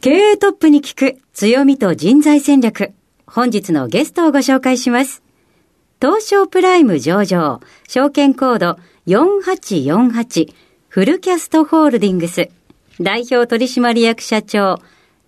経営トップに聞く強みと人材戦略。本日のゲストをご紹介します。東証プライム上場、証券コード4848フルキャストホールディングス代表取締役社長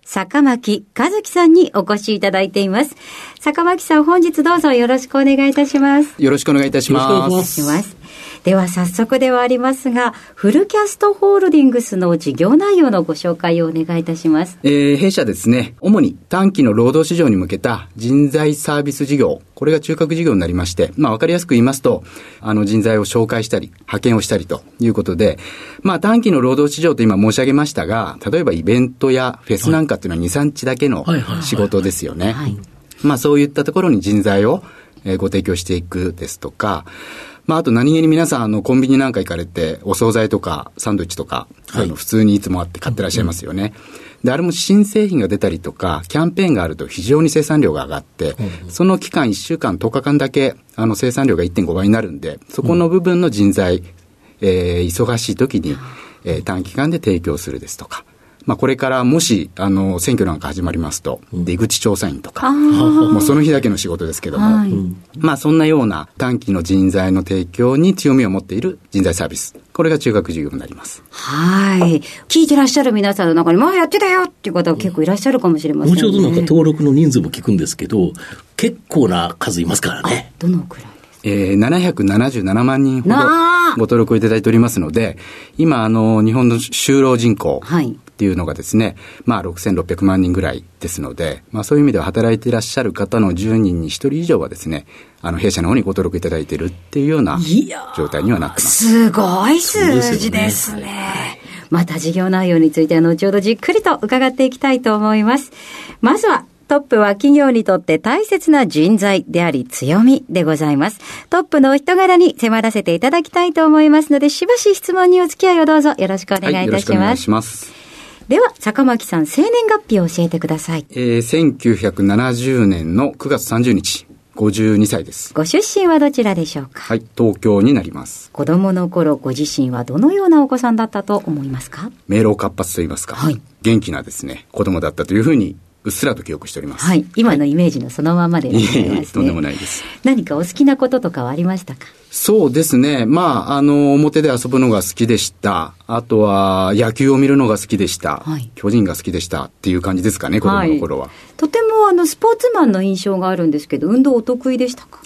坂巻和樹さんにお越しいただいています。坂巻さん本日どうぞよろしくお願いいたします。よろしくお願いいたしよろしくお願いします。では早速ではありますが、フルキャストホールディングスの事業内容のご紹介をお願いいたします。えー弊社ですね、主に短期の労働市場に向けた人材サービス事業、これが中核事業になりまして、まあわかりやすく言いますと、あの人材を紹介したり、派遣をしたりということで、まあ短期の労働市場と今申し上げましたが、例えばイベントやフェスなんかっていうのは2、3日だけの仕事ですよね。はいまあそういったところに人材を、えーご提供していくですとか、まああと何気に皆さんあのコンビニなんか行かれてお惣菜とかサンドイッチとか、はい。あの普通にいつもあって買ってらっしゃいますよね。で、あれも新製品が出たりとか、キャンペーンがあると非常に生産量が上がって、その期間1週間、10日間だけ、あの生産量が1.5倍になるんで、そこの部分の人材、えー忙しい時に、えー短期間で提供するですとか、まあこれからもし、あの、選挙なんか始まりますと、出口調査員とか、もうその日だけの仕事ですけども、はいまあそんなような短期の人材の提供に強みを持っている人材サービス。これが中学事業になります。はい。聞いてらっしゃる皆さんの中に、まあやってたよっていう方は結構いらっしゃるかもしれませんね。後ほどなんか登録の人数も聞くんですけど結構な数いますからねどのくらいですえー、777万人ほどなあご登録をいただいておりますので、今、あの、日本の就労人口はいっていうのがですね、まあ、6600万人ぐらいですので、まあ、そういう意味では働いていらっしゃる方の10人に1人以上はですね、あの、弊社の方にご登録いただいているっていうような状態にはなってます。すごい数字ですね。すよねまた事業内容については後ほどじっくりと伺っていきたいと思います。まずは、トップは企業にとって大切な人材であり強みでございます。トップのお人柄に迫らせていただきたいと思いますので、しばし質問にお付き合いをどうぞよろしくお願いいよろたします。しくお願いします。では、坂巻さん、生年月日を教えてください。えー、1970年の9月30日、52歳です。ご出身はどちらでしょうか？はい、東京になります。子供の頃ご自身はどのようなお子さんだったと思いますか？明朗活発といいますか、はい元気なですね、子供だったというふうに、うっすらと記憶しております。はい。今のイメージのそのままでございますね。いえいえとんでもないです。何かお好きなこととかはありましたか？そうですね。まあ、あの、表で遊ぶのが好きでした。あとは、野球を見るのが好きでした。はい巨人が好きでしたっていう感じですかね、子供の頃は。とてもあの、スポーツマンの印象があるんですけど、運動お得意でしたか？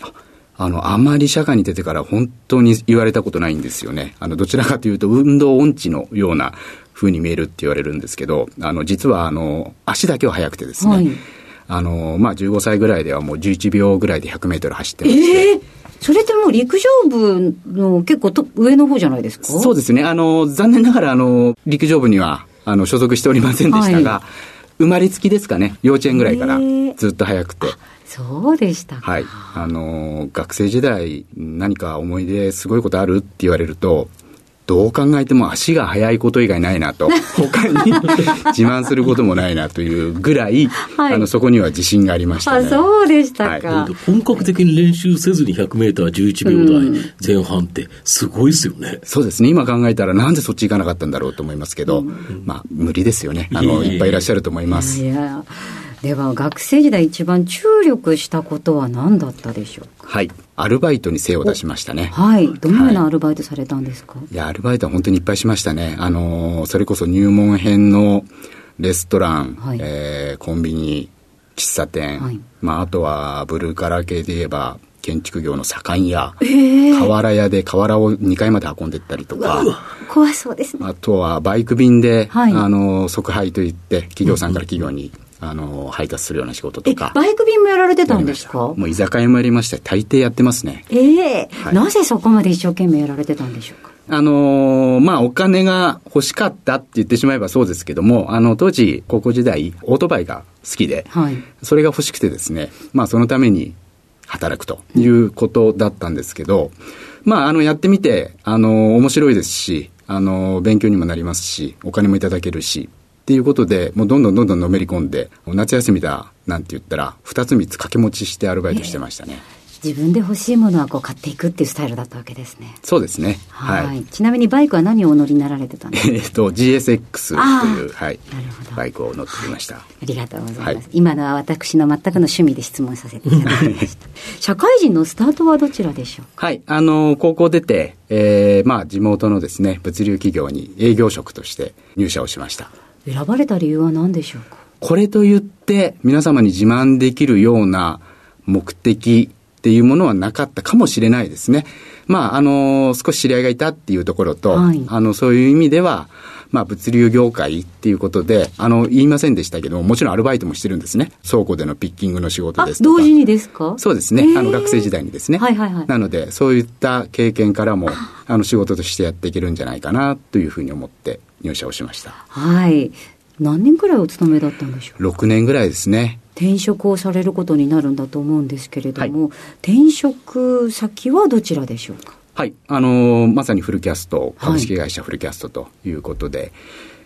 あの、あまり社会に出てから本当に言われたことないんですよね。あの、どちらかというと、運動音痴のような風に見えるって言われるんですけど、あの、実は、あの、足だけは速くてですね。はいあの、まあ、15歳ぐらいではもう11秒ぐらいで100メートル走ってまして。ええそれってもう陸上部の結構と上の方じゃないですか？そうですね。あの、残念ながら、あの、陸上部には、あの、所属しておりませんでしたが、は生まれつきですかね。幼稚園ぐらいからずっと早くて。そうでしたか。はい。あの、学生時代、何か思い出すごいことある？って言われると、どう考えても足が速いこと以外ないなと、他に 自慢することもないなというぐらい、はいあの、そこには自信がありましたあ、ね。そうでしたか。は本格的に練習せずに100メーター11秒台前半ってすごいですよね。そうですね。今考えたらなんでそっち行かなかったんだろうと思いますけど、まあ、無理ですよね。あの、いっぱいいらっしゃると思います。いやでは学生時代一番注力したことは何だったでしょうか？はい。アルバイトに精を出しましたね。はい。どのようなアルバイトされたんですか、いや、アルバイトは本当にいっぱいしましたね。あのーそれこそ入門編のレストラン、はいえーコンビニ、喫茶店、はい、まあ、あとはブルーカラー系で言えば、建築業の左官屋、瓦屋で瓦を2階まで運んでったりとか、怖そうですね。あとはバイク便で、はい、あの、即配といって、企業さんから企業に、あの、配達するような仕事とか。バイク便もやられてたんですか？もう居酒屋もやりまして、大抵やってますね。ええ。ーはい、なぜそこまで一生懸命やられてたんでしょうか？あのー、まあ、お金が欲しかったって言ってしまえばそうですけども、あの、当時、高校時代、オートバイが好きで、はい、それが欲しくてですね、まあ、そのために働くということだったんですけど、まあ、あの、やってみて、あの、面白いですし、あの、勉強にもなりますし、お金もいただけるし、っていうことで、もうどんどんどんどんのめり込んで、夏休みだなんて言ったら、二つ三つ掛け持ちしてアルバイトしてましたね。自分で欲しいものはこう買っていくっていうスタイルだったわけですね。そうですね。はい。ちなみにバイクは何をお乗りになられてたんですか？えっと、GSX という、はい。なるほど。バイクを乗ってきました。ありがとうございます。はい、今のは私の全くの趣味で質問させていただきました。社会人のスタートはどちらでしょうはい。あの、高校出て、えー、まあ、地元のですね、物流企業に営業職として入社をしました。選ばれた理由は何でしょうか？これと言って皆様に自慢できるような目的っていうものはなかったかもしれないですね。まあ、あの、少し知り合いがいたっていうところと、はい、あの、そういう意味では、まあ、物流業界っていうことで、あの、言いませんでしたけども、もちろんアルバイトもしてるんですね。倉庫でのピッキングの仕事ですとか。同時にですか？そうですね。あの、学生時代にですね。はいはいはい。なので、そういった経験からも、あの、仕事としてやっていけるんじゃないかな、というふうに思って入社をしました。はい。何年くらいお勤めだったんでしょう？6年ぐらいですね。転職をされることになるんだと思うんですけれども、はい、転職先はどちらでしょうか？はい、あのー、まさにフルキャスト、株式会社フルキャストということで、はい、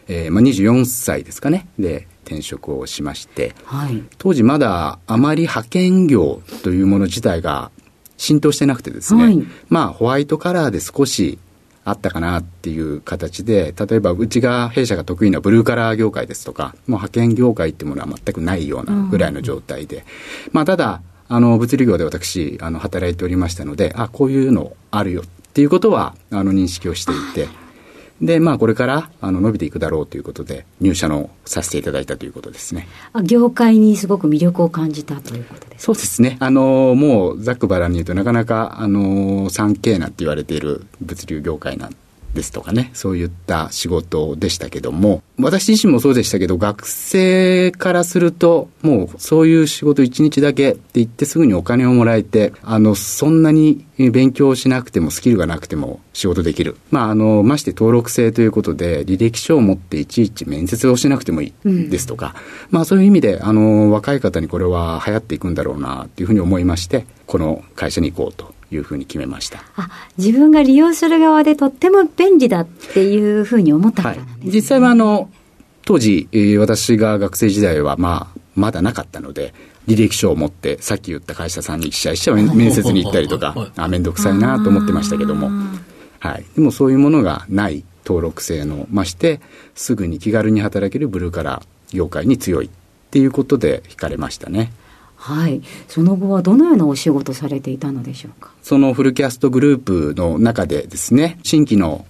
えー、まあ、24歳ですかね、で転職をしまして、はい、当時まだあまり派遣業というもの自体が浸透してなくてですね、はい、まあホワイトカラーで少しあったかなっていう形で、例えばうちが弊社が得意なブルーカラー業界ですとか、もう派遣業界っていうものは全くないようなぐらいの状態で、うん、まあただ、あの、物流業で私、あの、働いておりましたので、あ、こういうのあるよっていうことは、あの、認識をしていて、で、まあ、これから、あの、伸びていくだろうということで、入社のさせていただいたということですね。あ業界にすごく魅力を感じたということですそうですね。あの、もう、ざっくばらんに言うとなかなか、あの、3K なんて言われている物流業界なんですとかね、そういった仕事でしたけども、私自身もそうでしたけど、学生からすると、もうそういう仕事一日だけって言ってすぐにお金をもらえて、あの、そんなに勉強しなくてもスキルがなくても仕事できる。まあ、あの、まして登録制ということで、履歴書を持っていちいち面接をしなくてもいいですとか、うん、まあそういう意味で、あの、若い方にこれは流行っていくんだろうな、というふうに思いまして、この会社に行こうというふうに決めました。あ自分が利用する側でとっても便利だっていうふうに思ったからなんです、ね。はい、実際はあの当時、えー、私が学生時代は、まあ、まだなかったので履歴書を持ってさっき言った会社さんに一社一社面接に行ったりとかあ面倒くさいなと思ってましたけども、はい、でもそういうものがない登録制のましてすぐに気軽に働けるブルーカラー業界に強いっていうことで惹かれましたね。はい。その後はどのようなお仕事されていたのでしょうか？そのフルキャストグループの中でですね、新規の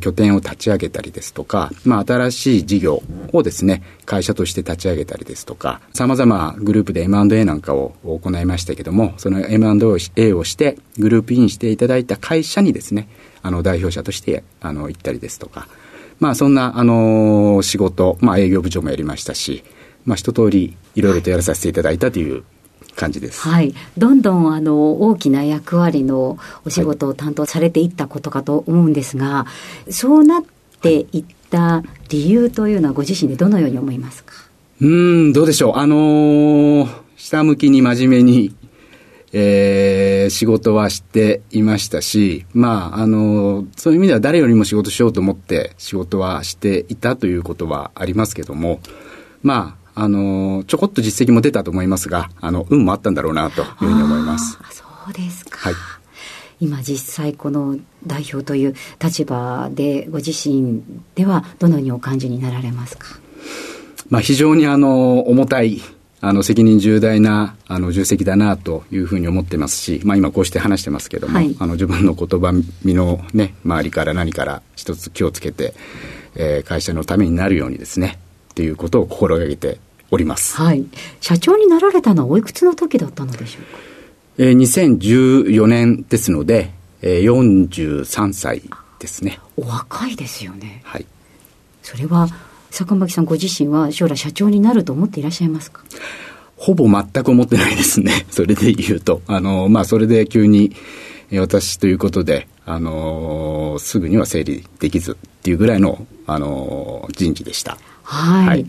拠点を立ち上げたりですとか、まあ、新しい事業をですね、会社として立ち上げたりですとか、様々グループで M&A なんかを行いましたけども、その M&A をして、グループインしていただいた会社にですね、あの、代表者として、あの、行ったりですとか、まあ、そんな、あの仕事、まあ、営業部長もやりましたし、まあ、一通りいろいろとやらさせていただいたという感じです。はい。どんどんあの大きな役割のお仕事を担当されていったことかと思うんですが、はい、そうなっていった理由というのはご自身でどのように思いますか？うん、どうでしょう。あのー、下向きに真面目に、えー、仕事はしていましたし、まあ、あのー、そういう意味では誰よりも仕事しようと思って仕事はしていたということはありますけども、まあ、あの、ちょこっと実績も出たと思いますが、あの、運もあったんだろうなというふうに思います。そうですか。はい。今実際この代表という立場でご自身ではどのようにお感じになられますか？まあ非常にあの重たいあの責任重大なあの重責だなというふうに思ってますし、まあ、今こうして話してますけども、はい、あの自分の言葉身の、ね、周りから何から一つ気をつけて、えー、会社のためになるようにですねっていうことを心がけております。はい。社長になられたのはおいくつの時だったのでしょうか？えー、2014年ですので、えー、43歳ですね。お若いですよね。はい。それは、坂巻さんご自身は将来社長になると思っていらっしゃいますか？ほぼ全く思ってないですね。それで言うと。あの、まあ、それで急に、私ということで、あのすぐには整理できずっていうぐらいの、あの人事でした。はい、はい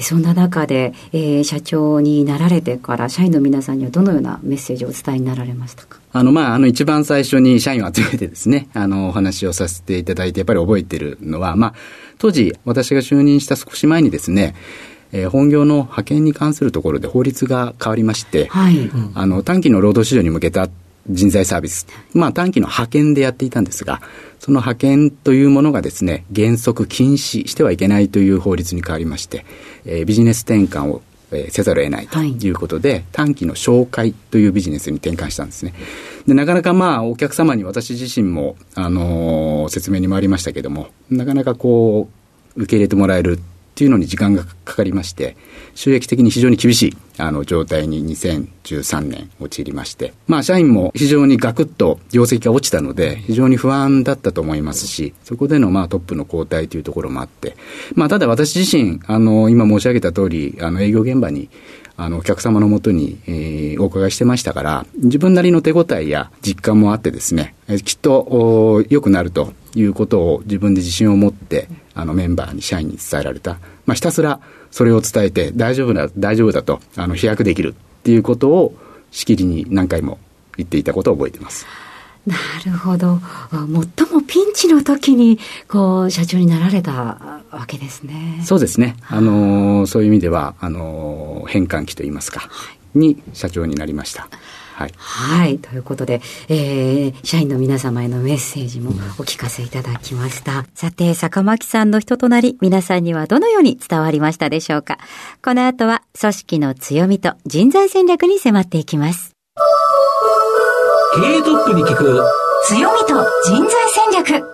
そんな中で、えー、社長になられてから、社員の皆さんにはどのようなメッセージをお伝えになられましたか？あの、まあ、あの、一番最初に社員を集めてですね、あの、お話をさせていただいて、やっぱり覚えてるのは、まあ、当時、私が就任した少し前にですね、えー、本業の派遣に関するところで法律が変わりまして、はい、あの短期の労働市場に向けた人材サービス、まあ、短期の派遣でやっていたんですが、その派遣というものがですね、原則禁止してはいけないという法律に変わりまして、えー、ビジネス転換を、えー、せざるを得ないということで、はい、短期の紹介というビジネスに転換したんですね。でなかなかまあ、お客様に私自身も、あのー、説明にもありましたけども、なかなかこう、受け入れてもらえるっていうのに時間がかかりまして、収益的に非常に厳しいあの状態に2013年陥りまして、まあ社員も非常にガクッと業績が落ちたので、非常に不安だったと思いますし、そこでのまあトップの交代というところもあって、まあただ私自身、あの、今申し上げた通り、あの営業現場にあの、お客様のもとに、えー、お伺いしてましたから、自分なりの手応えや実感もあってですね、えきっと良くなるということを自分で自信を持って、あの、メンバーに、社員に伝えられた。まあ、ひたすらそれを伝えて、大丈夫だ、大丈夫だと、あの、飛躍できるっていうことを、しきりに何回も言っていたことを覚えています。なるほど。最もピンチの時に、こう、社長になられたわけですね。そうですね。あのー、そういう意味では、あのー、変換期といいますか、はい、に社長になりました。はい、はい。ということで、えー、社員の皆様へのメッセージもお聞かせいただきました。うん、さて、坂巻さんの人となり、皆さんにはどのように伝わりましたでしょうか。この後は、組織の強みと人材戦略に迫っていきます。経営トップに聞く強みと人材戦略。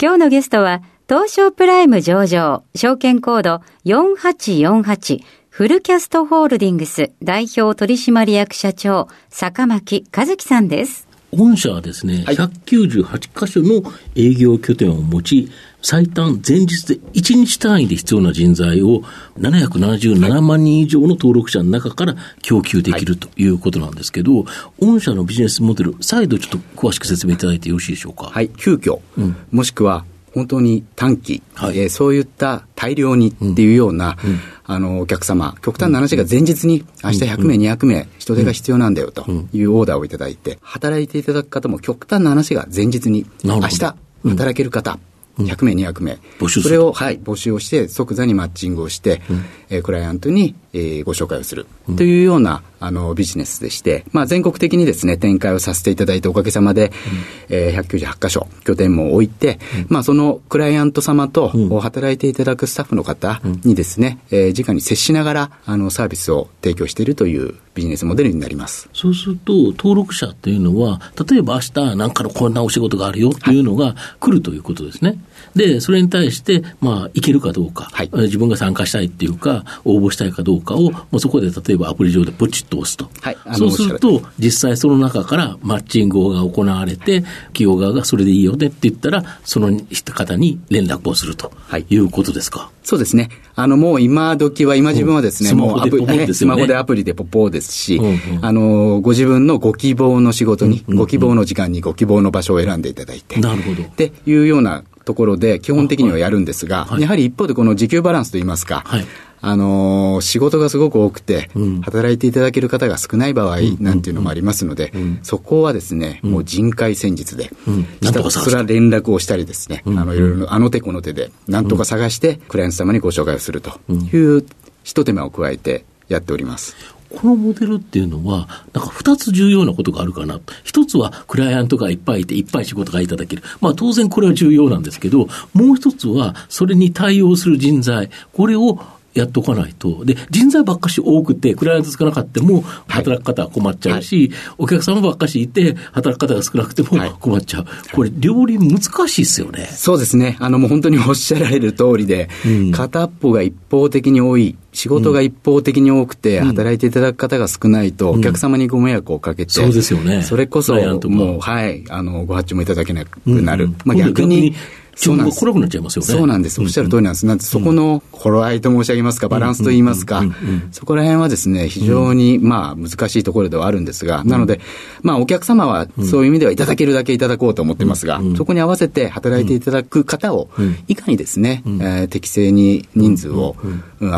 今日のゲストは、東証プライム上場、証券コード4848フルキャストホールディングス代表取締役社長、坂巻和樹さんです。御社はですね、はい、198箇所の営業拠点を持ち、最短前日で1日単位で必要な人材を777万人以上の登録者の中から供給できるということなんですけど、はい、御社のビジネスモデル、再度ちょっと詳しく説明いただいてよろしいでしょうか？はい、急遽、うん、もしくは本当に短期、はい、えー、そういった大量にっていうような、うん。うん、あの、お客様、極端な話が前日に、明日100名、200名、人手が必要なんだよというオーダーをいただいて、働いていただく方も極端な話が前日に、明日働ける方、100名、200名、募集それを、はい、募集をして、即座にマッチングをして、うん、えー、クライアントに、えー、ご紹介をする。というような、あのビジネスでして、まあ、全国的にですね展開をさせていただいておかげさまで、うん、えー、198箇所拠点も置いて、うん、まあ、そのクライアント様と働いていただくスタッフの方にですね、うん、えー、直に接しながらあのサービスを提供しているというビジネスモデルになります。そうすると登録者っていうのは例えば明日何かのこんなお仕事があるよっていうのが来るということですね。はいで、それに対して、まあ、いけるかどうか、はい、自分が参加したいっていうか、応募したいかどうかを、もうそこで例えばアプリ上でポチッと押すと。はい、そうすると、実際その中からマッチングが行われて、企業側がそれでいいよねって言ったら、その方に連絡をするということですか？はい、そうですね。あの、もう今時は、今自分はですね、うん、もうアプリ、ね、スマホでアプリでポポーですし、うんうん、あの、ご自分のご希望の仕事に、うんうんうん、ご希望の時間にご希望の場所を選んでいただいて、なるほど。っていうようなところで基本的にはやるんですが、はい、やはり一方でこの時給バランスといいますか、はい、あのー、仕事がすごく多くて、うん、働いていただける方が少ない場合なんていうのもありますので、うん、そこはですね、もう人海戦術で、ひたすら連絡をしたりですね、あの、いろいろあの手この手で、なんとか探して、クライアント様にご紹介をするという一手間を加えてやっております。このモデルっていうのは、なんか二つ重要なことがあるかな。一つはクライアントがいっぱいいて、いっぱい仕事がいただける。まあ当然これは重要なんですけど、もう一つはそれに対応する人材、これをやっとかないと。で、人材ばっかし多くて、クライアントつかなかったも、働く方は困っちゃうし、はい、お客様ばっかしいて、働く方が少なくても困っちゃう。はい、これ、両輪難しいですよね。そうですね。あの、もう本当におっしゃられる通りで、うん、片っぽが一方的に多い。仕事が一方的に多くて、働いていただく方が少ないと、お客様にご迷惑をかけて、そうですよね。それこそ、もう、はい、あの、ご発注もいただけなくなる。まあ逆に、そうなんです。来なくなっちゃいますよね。そうなんです。おっしゃる通りなんです。なんで、そこの頃合いと申し上げますか、バランスと言いますか、そこら辺はですね、非常に、まあ、難しいところではあるんですが、なので、まあ、お客様はそういう意味ではいただけるだけいただこうと思ってますが、そこに合わせて働いていただく方を、いかにですね、え適正に人数を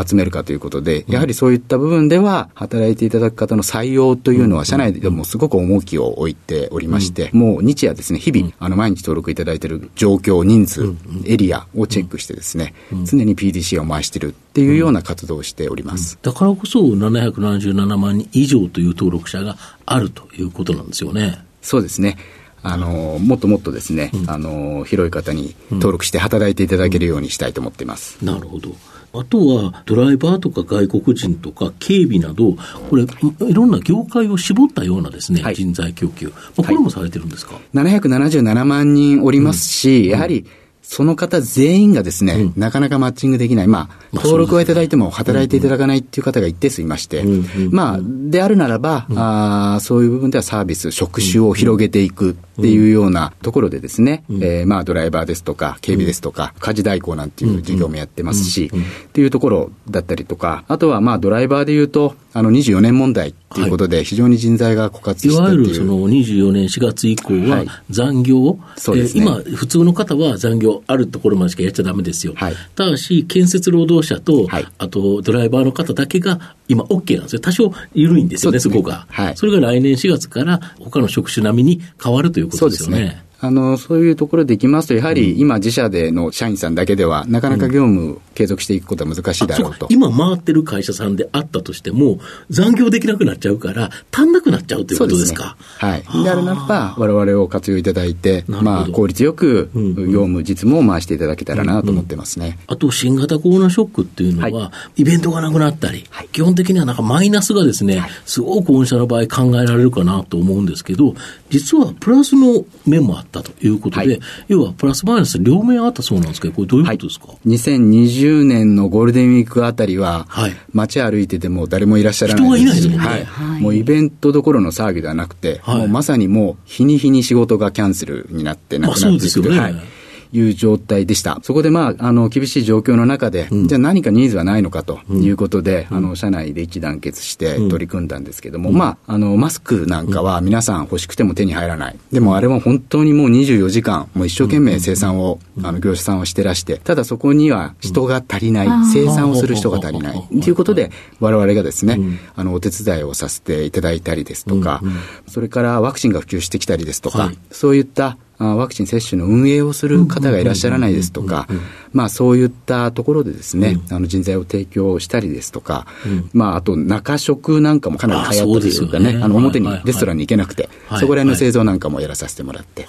集めるかということで、やはりそういった部分では、働いていただく方の採用というのは、社内でもすごく重きを置いておりまして、もう日夜ですね、日々、あの、毎日登録いただいている状況、人数、エリアをチェックしてですね、常に PDC を回しているっていうような活動をしております。だからこそ777万人以上という登録者があるということなんですよね。そうですね。あのもっともっとですね、うん、あの広い方に登録して働いていただけるようにしたいと思っています。うん、なるほど。あとはドライバーとか外国人とか警備など、これ、いろんな業界を絞ったようなですね、はい、人材供給、まあ、これもされてるんですか、はい、777万人おりますし、うん、やはり、その方全員がですね、うん、なかなかマッチングできない。まあ、登録をいただいても働いていただかないっていう方が一定数いまして、まあ、であるならば、うん、あそういう部分ではサービス、職種を広げていくっていうようなところでですね、うん、えー、まあ、ドライバーですとか、警備ですとか、家事代行なんていう事業もやってますし、っていうところだったりとか、あとはまあ、ドライバーで言うと、あの、24年問題っていうことで、非常に人材が枯渇していわゆるその24年4月以降は、残業、はい、ね、今、普通の方は残業あるところまでしかやっちゃだめですよ。はい、ただし、建設労働者と、はい、あとドライバーの方だけが今 OK なんですよ。多少緩いんですよね、そ、ね、こが、はい。それが来年4月から他の職種並みに変わるということですよね。あの、そういうところでいきますと、やはり今自社での社員さんだけでは、なかなか業務継続していくことは難しいだろうと。う今回ってる会社さんであったとしても、残業できなくなっちゃうから、足んなくなっちゃうということですか？すね、はい。であるならば、我々を活用いただいて、まあ、効率よく業務、実務を回していただけたらなと思ってますね。うん。うん、あと、新型コロナショックっていうのは、はい、イベントがなくなったり、はい、基本的にはなんかマイナスがですね、はい、すごく御社の場合考えられるかなと思うんですけど、実はプラスの面もあったということで、要はプラスマイナス両面あったそうなんですけど、これどういうことですか、はい、2020年のゴールデンウィークあたりは、はい、街歩いてても誰もいらっしゃらない人がいないですもんね。はい。もうイベントどころの騒ぎではなくて、もうまさにもう日に日に仕事がキャンセルになってなくなっていく。まあ、ね、はいいう状態でした。そこでまあ、あの、厳しい状況の中で、うん、じゃあ何かニーズはないのかということで、うん、あの、社内で一致団結して取り組んだんですけども、うん、まあ、あの、マスクなんかは皆さん欲しくても手に入らない。でもあれは本当にもう24時間、もう一生懸命生産を、あの、業者さんはしてらして、ただそこには人が足りない、生産をする人が足りない。ということで、我々がですね、あの、お手伝いをさせていただいたりですとか、それからワクチンが普及してきたりですとか、そういったワクチン接種の運営をする方がいらっしゃらないですとか、まあそういったところでですね、あの人材を提供したりですとか、まああと中食なんかもかなり流行ったというかね、あの表にレストランに行けなくて、そこら辺の製造なんかもやらさせてもらって、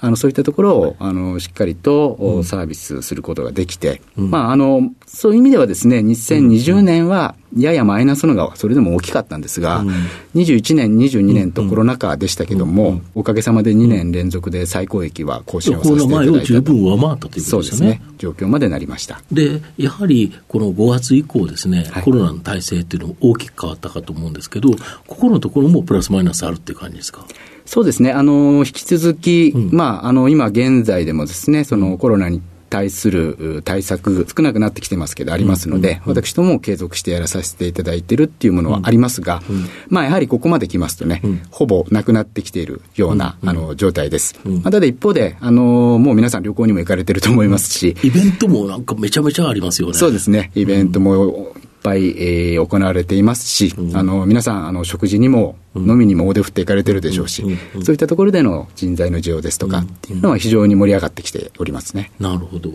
あのそういったところをあのしっかりとサービスすることができて、まああのそういう意味ではですね、2020年はややマイナスのがそれでも大きかったんですが、うん、21年、22年とコロナ禍でしたけども、おかげさまで2年連続で最高益は更新をさせていただいたと。十分上回ったということですね。ね。状況までなりました。で、やはりこの5月以降ですね、はい、コロナの体制っていうのも大きく変わったかと思うんですけど、ここのところもプラスマイナスあるっていう感じですか？そうですね。あの、引き続き、うん、まあ、あの、今現在でもですね、そのコロナに対する対策、少なくなってきてますけど、ありますので、私ども継続してやらさせていただいてるっていうものはありますが、まあ、やはりここまで来ますとね、ほぼなくなってきているような、あの状態です。まあ、ただ一方で、あのもう皆さん旅行にも行かれてると思いますし、イベントもなんかめちゃめちゃありますよね。そうですね。イベントもぱい、えー、行われていますし、うん、あの皆さんあの食事にも飲みにも大手振っていかれてるでしょうし、そういったところでの人材の需要ですとかっていうのは非常に盛り上がってきておりますね。なるほど。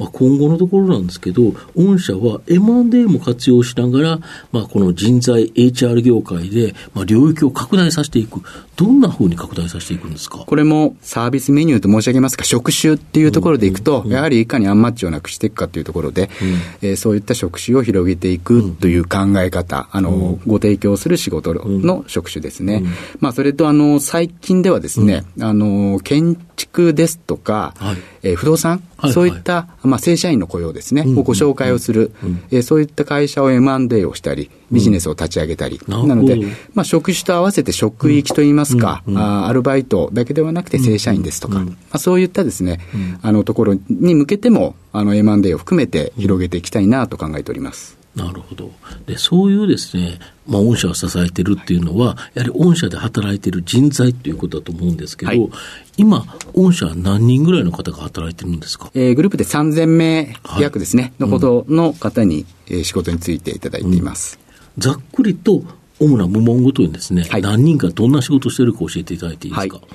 まあ、今後のところなんですけど、御社は M&A も活用しながら、まあ、この人材 HR 業界で、まあ、領域を拡大させていく。どんなふうに拡大させていくんですか？これもサービスメニューと申し上げますか、職種っていうところでいくと、やはりいかにアンマッチをなくしていくかというところで、うん、えー、そういった職種を広げていくという考え方、あの、ご提供する仕事の職種ですね。まあ、それと、あの、最近ではですね、あの、建築ですとか、はい、えー、不動産、はいはい、そういった、まあ、正社員の雇用ですね、うん、をご紹介をする、うん、えー、そういった会社を M&A をしたり、ビジネスを立ち上げたり、うん、なので、まあ、職種と合わせて職域といいますか、うん、あアルバイトだけではなくて正社員ですとか、まあ、そういったですね、あのところに向けても、あの M&A を含めて広げていきたいなと考えております。なるほど。で、そういうですね、まあ、御社を支えてるっていうのは、やはり御社で働いてる人材っていうことだと思うんですけど、はい、今、御社は何人ぐらいの方が働いてるんですか、えー、グループで3000名約ですね、はい、のことの方に、えー、仕事についていただいています。うん、ざっくりと、主な部門ごとにですね、はい、何人かどんな仕事をしてるか教えていただいていいですか？はい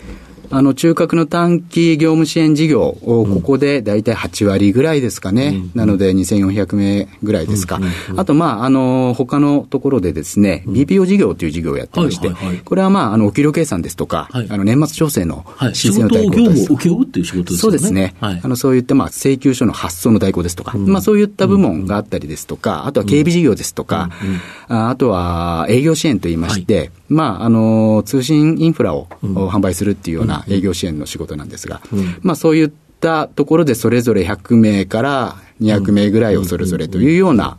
あの、中核の短期業務支援事業を、ここで大体8割ぐらいですかね。うん、なので、2400名ぐらいですか。あと、まあ、あの、他のところでですね、BPO 事業という事業をやってまして、これはまあ、あの、お給料計算ですとか、はい、あの、年末調整の申請の代行です。はい、業務っていう仕事ですね。そうですね。はい、あの、そういった、まあ、請求書の発送の代行ですとか、うん、まあ、そういった部門があったりですとか、あとは警備事業ですとか、ああとは営業支援といいまして、まあ、あの、通信インフラを販売するっていうような営業支援の仕事なんですが、まあ、そういったところでそれぞれ100名から200名ぐらいをそれぞれというような、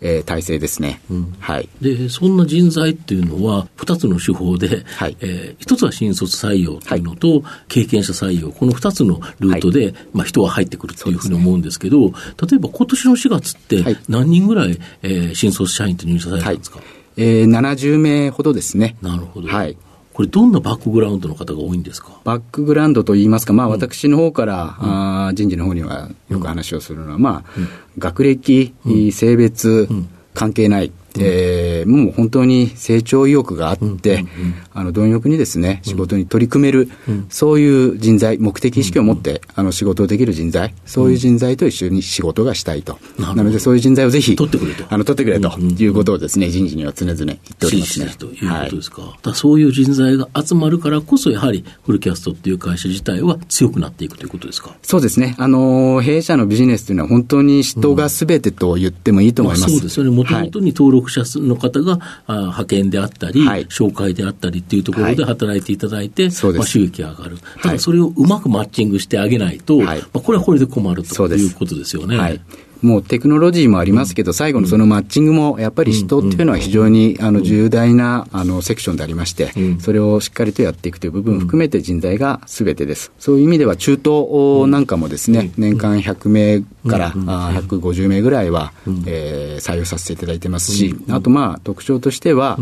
えー、体制ですね、うん、はい、でそんな人材っていうのは、2つの手法で、はい。えー、1つは新卒採用というのと、はい、経験者採用、この2つのルートで、はい、まあ、人は入ってくるというふうに思うんですけど、ね、例えば今年の4月って、何人ぐらい、えー、新卒社員って入社されたんですか、はいえー、70名ほどですね。なるほど。はい。これ、どんなバックグラウンドの方が多いんですか？バックグラウンドといいますか、まあ、私の方から、うん、あ人事の方にはよく話をするのは、まあ、うん、学歴、性別、関係ない。えー、もう本当に成長意欲があって、あの貪欲にですね仕事に取り組める、そういう人材、目的意識を持って、あの仕事をできる人材、そういう人材と一緒に仕事がしたいと、なのでそういう人材をぜひ取ってくれと。あの取ってくれということをですね、人事には常々言っておりますね。ということですか、はい、そういう人材が集まるからこそ、やはりフルキャストっていう会社自体は強くなっていくということですか。そうですね、あの弊社のビジネスというのは、本当に人がすべてと言ってもいいと思います、まあ、そうですよね、もともとに登録者の方が、あ派遣であったり、はい、紹介であったりっていうところで働いていただいて、はい、まあ、収益が上がる。ただそれをうまくマッチングしてあげないと、はい、まあ、これはこれで困るということですよね。はいもうテクノロジーもありますけど、最後のそのマッチングも、やっぱり人っていうのは非常にあの重大なあのセクションでありまして、それをしっかりとやっていくという部分を含めて人材がすべてです。そういう意味では中東なんかもですね、年間100名から150名ぐらいは、え採用させていただいてますし、あとまあ特徴としては、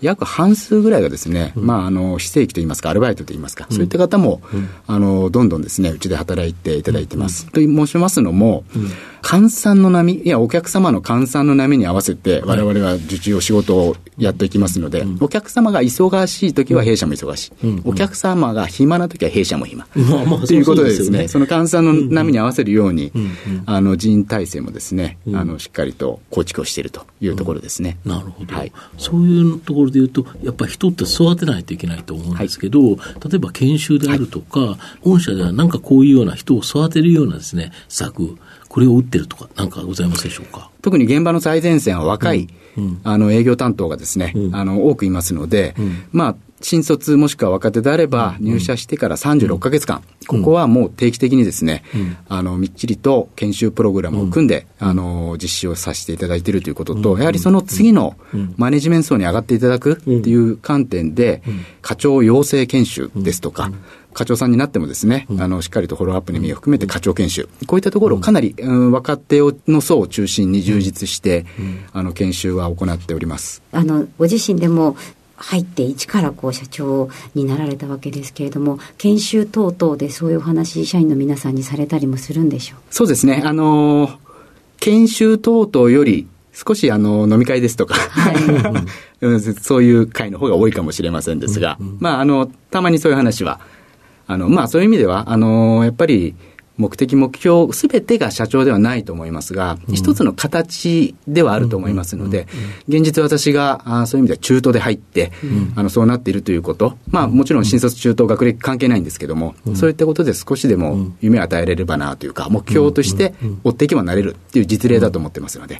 約半数ぐらいがですね、まあ、あの非正規といいますか、アルバイトといいますか、そういった方も、あのどんどんですね、うちで働いていただいてます。と申しますのも、換算の波、いや、お客様の換算の波に合わせて、われわれは受注を仕事をやっていきますので、お客様が忙しい時は弊社も忙しい。お客様が暇な時は弊社も暇。ということでですね、その換算の波に合わせるように、あの人員体制もですね、あのしっかりと構築をしているというところですね。なるほど。はい、そういうところでいうと、やっぱり人って育てないといけないと思うんですけど、はい、例えば研修であるとか、はい、御社ではなんかこういうような人を育てるようなですね、策、これを打ってるとか、なんかございますでしょうか？特に現場の最前線は若い、うん。うん、あの営業担当がですね、うん、あの多くいますので、まあ新卒もしくは若手であれば、入社してから36か月間、ここはもう定期的にですね、あの、みっちりと研修プログラムを組んで、あの、実施をさせていただいているということと、やはりその次のマネジメント層に上がっていただくっていう観点で、課長養成研修ですとか、課長さんになってもですね、あの、しっかりとフォローアップに身を含めて課長研修。こういったところをかなり、うん、若手の層を中心に充実して、あの、研修は行っております。あの、ご自身でも、入って一からこう社長になられたわけですけれども研修等々でそういうお話社員の皆さんにされたりもするんでしょう？そうですね。あの研修等々より少しあの飲み会ですとか、はい、そういう会の方が多いかもしれませんですが、まあ、あの、たまにそういう話は、あの、まあ、そういう意味では、あの、やっぱり、目的、目標、すべてが社長ではないと思いますが、うん、一つの形ではあると思いますので、現実私があそういう意味では中途で入って、うん、あのそうなっているということ、まあもちろん新卒中途学歴関係ないんですけども、うん、そういったことで少しでも夢を与えれればなというか、目標として追っていけばなれるっていう実例だと思ってますので、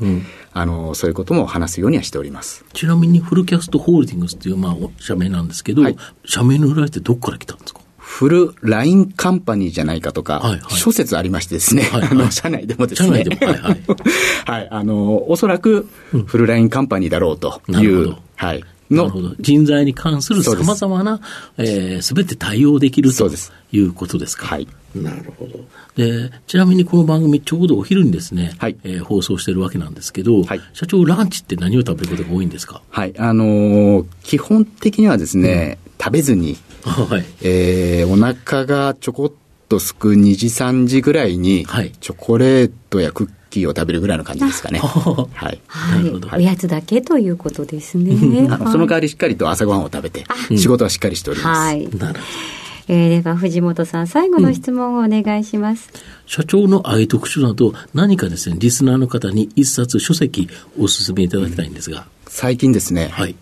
あのそういうことも話すようにはしております。ちなみにフルキャストホールディングスっていう、まあ、社名なんですけど、はい、社名の由来ってどこから来たんですか？フルラインカンパニーじゃないかとか、はいはい、諸説ありましてですね、はいはい、あの、社内でもですね、社内でも、はい、はい、はい、あの、おそらくフルラインカンパニーだろうという、うん、はい。なるほど。人材に関するさまざまな、すべ、えー、て対応できるということですか。はい。なるほど。で、ちなみにこの番組、ちょうどお昼にですね、はい、えー、放送してるわけなんですけど、はい、社長、ランチって何を食べることが多いんですか？はい。あのー、基本的にはですね、うん、食べずに、はい、えー、お腹がちょこっとすく2時3時ぐらいに、はい、チョコレートやクッキーを食べるぐらいの感じですかね。はい。はい。おやつだけということですね。その代わりしっかりと朝ごはんを食べて、仕事はしっかりしております。はい。なるほど。えー、では藤本さん、最後の質問をお願いします。うん、社長の愛読書など、何かですね、リスナーの方に一冊書籍お勧めいただきたいんですが。最近ですね、はい、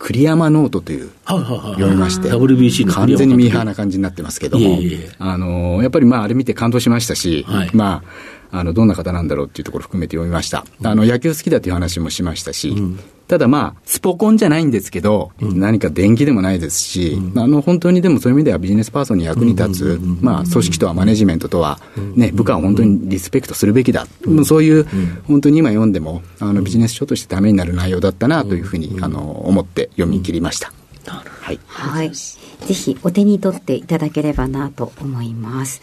栗山ノートという、読みまして、WBC の完全にミーハーな感じになってますけども、あの、やっぱりまあ、あれ見て感動しましたし、はい、まあ、あの、どんな方なんだろうっていうところ含めて読みました。あの、野球好きだという話もしましたし、うん、ただまあ、スポコンじゃないんですけど、うん、何か伝記でもないですし、うん、あの、本当にでもそういう意味ではビジネスパーソンに役に立つ、まあ、組織とはマネジメントとは、ね、部下は本当にリスペクトするべきだ。うん、そういう、本当に今読んでも、あの、ビジネス書としてためになる内容だったなというふうに、あの、思って読み切りました。はい。はい。ぜひお手に取っていただければなと思います。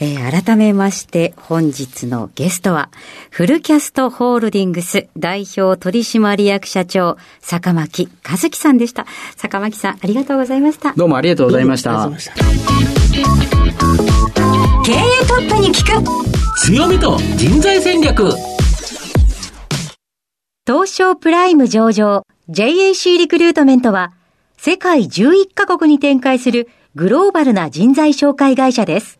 えー、改めまして本日のゲストは、フルキャストホールディングス代表取締役社長、坂巻和樹さんでした。坂巻さん、ありがとうございました。どうもありがとうございました。経営トップに聞く強みと人材戦略東証プライム上場 JAC リクルートメントは世界11カ国に展開するグローバルな人材紹介会社です。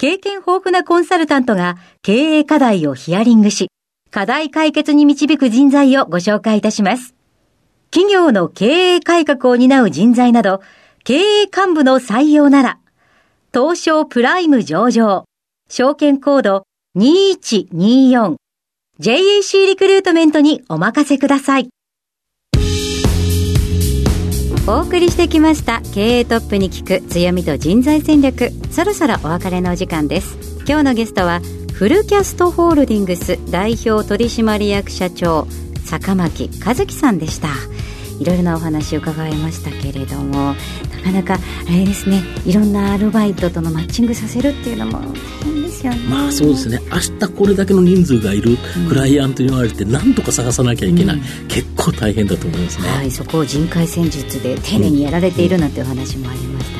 経験豊富なコンサルタントが経営課題をヒアリングし、課題解決に導く人材をご紹介いたします。企業の経営改革を担う人材など、経営幹部の採用なら、東証プライム上場、証券コード2124、JAC リクルートメントにお任せください。お送りしてきました。経営トップに聞く強みと人材戦略。そろそろお別れのお時間です。今日のゲストはフルキャストホールディングス代表取締役社長坂巻和樹さんでした。いろいろなお話を伺いましたけれどもなかなかあれですねいろんなアルバイトとのマッチングさせるっていうのも大変ですよね。まあそうですね。明日これだけの人数がいるクライアントに言われて何とか探さなきゃいけない、うん、結構大変だと思いますね。はいそこを人海戦術で丁寧にやられているなんていう話もありました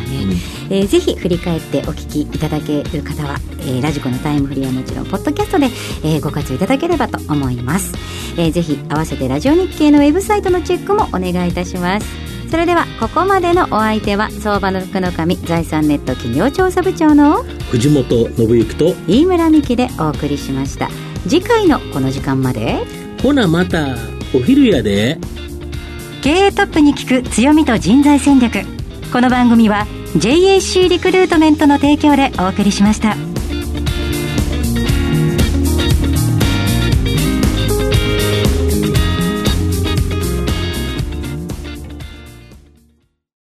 えー、ぜひ振り返ってお聞きいただける方は、えー、ラジコのタイムフリーはもちろんポッドキャストで、えー、ご活用いただければと思います、えー、ぜひ合わせてラジオ日経のウェブサイトのチェックもお願いいたします。それではここまでのお相手は相場の福の神財産ネット企業調査部長の藤本信之と飯村美希でお送りしました。次回のこの時間までほなまたお昼やで。経営トップに聞く強みと人材戦略。この番組は JAC リクルートメントの提供でお送りしました。